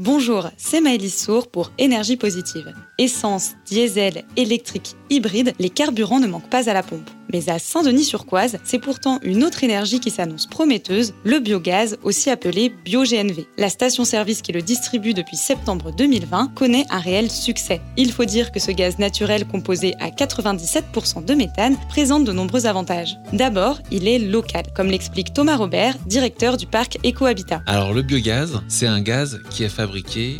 Bonjour, c'est Maëlys Sour pour Énergie Positive. Essence, diesel, électrique, hybride, les carburants ne manquent pas à la pompe. Mais à Saint-Denis-sur-Coise, c'est pourtant une autre énergie qui s'annonce prometteuse, le biogaz, aussi appelé BioGNV. La station-service qui le distribue depuis septembre 2020 connaît un réel succès. Il faut dire que ce gaz naturel composé à 97% de méthane présente de nombreux avantages. D'abord, il est local, comme l'explique Thomas Robert, directeur du parc EcoHabitat. Alors le biogaz, c'est un gaz qui est fabriqué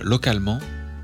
localement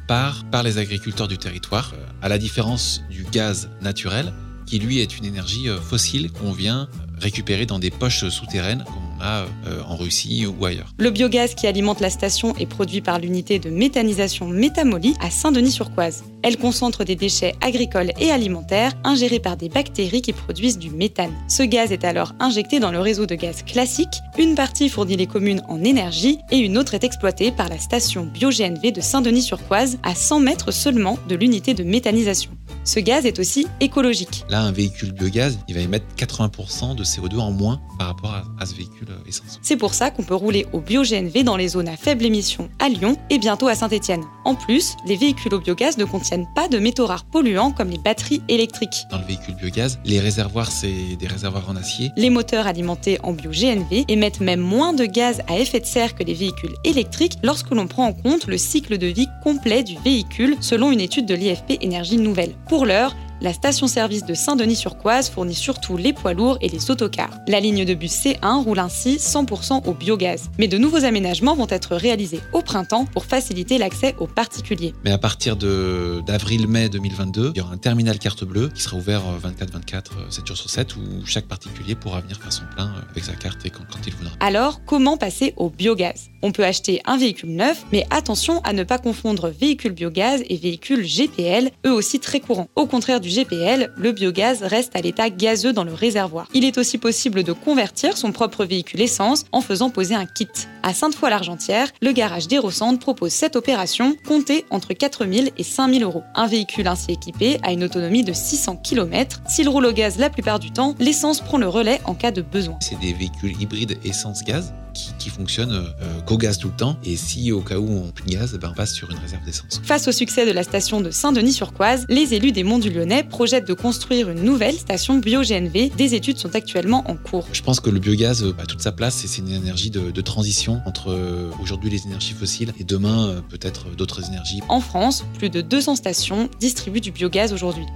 par, par les agriculteurs du territoire, euh, à la différence du gaz naturel qui lui est une énergie euh, fossile qu'on vient récupérer dans des poches souterraines euh, en Russie ou ailleurs. Le biogaz qui alimente la station est produit par l'unité de méthanisation Métamolie à Saint-Denis-sur-Coise. Elle concentre des déchets agricoles et alimentaires ingérés par des bactéries qui produisent du méthane. Ce gaz est alors injecté dans le réseau de gaz classique. Une partie fournit les communes en énergie et une autre est exploitée par la station BioGNV de Saint-Denis-sur-Coise à 100 mètres seulement de l'unité de méthanisation. Ce gaz est aussi écologique. Là, un véhicule biogaz, il va émettre 80% de CO2 en moins par rapport à, ce véhicule euh, essence. C'est pour ça qu'on peut rouler au bio-GNV dans les zones à faible émission à Lyon et bientôt à Saint-Étienne. En plus, les véhicules au biogaz ne contiennent pas de métaux rares polluants comme les batteries électriques. Dans le véhicule biogaz, les réservoirs, c'est des réservoirs en acier. Les moteurs alimentés en bio-GNV émettent même moins de gaz à effet de serre que les véhicules électriques lorsque l'on prend en compte le cycle de vie complet du véhicule selon une étude de l'IFP Énergie Nouvelle. Pour l'heure, la station-service de Saint-Denis-sur-Coise fournit surtout les poids lourds et les autocars. La ligne de bus C1 roule ainsi 100% au biogaz. Mais de nouveaux aménagements vont être réalisés au printemps pour faciliter l'accès aux particuliers. Mais à partir d'avril-mai 2022, il y aura un terminal carte bleue qui sera ouvert 24-24, euh, 7 euh, jours sur 7, où chaque particulier pourra venir faire son plein euh, avec sa carte et quand, quand il voudra. Alors, comment passer au biogaz? On peut acheter un véhicule neuf, mais attention à ne pas confondre véhicule biogaz et véhicule GPL, eux aussi très courants. Au contraire du GPL, le biogaz reste à l'état gazeux dans le réservoir. Il est aussi possible de convertir son propre véhicule essence en faisant poser un kit. À Sainte-Foy-l'Argentière, le garage d'Hérocentre propose cette opération comptée entre 4 000 et 5 000 euros. Un véhicule ainsi équipé a une autonomie de 600 km. S'il roule au gaz la plupart du temps, l'essence prend le relais en cas de besoin. C'est des véhicules hybrides essence-gaz qui, fonctionne euh, qu'au gaz tout le temps. Et si au cas où on plus de gaz, ben on passe sur une réserve d'essence. Face au succès de la station de Saint-Denis-sur-Coise, les élus des Monts du Lyonnais projettent de construire une nouvelle station bio-GNV. Des études sont actuellement en cours. Je pense que le biogaz a toute sa place et c'est une énergie de, de transition entre euh, aujourd'hui les énergies fossiles et demain euh, peut-être d'autres énergies. En France, plus de 200 stations distribuent du biogaz aujourd'hui.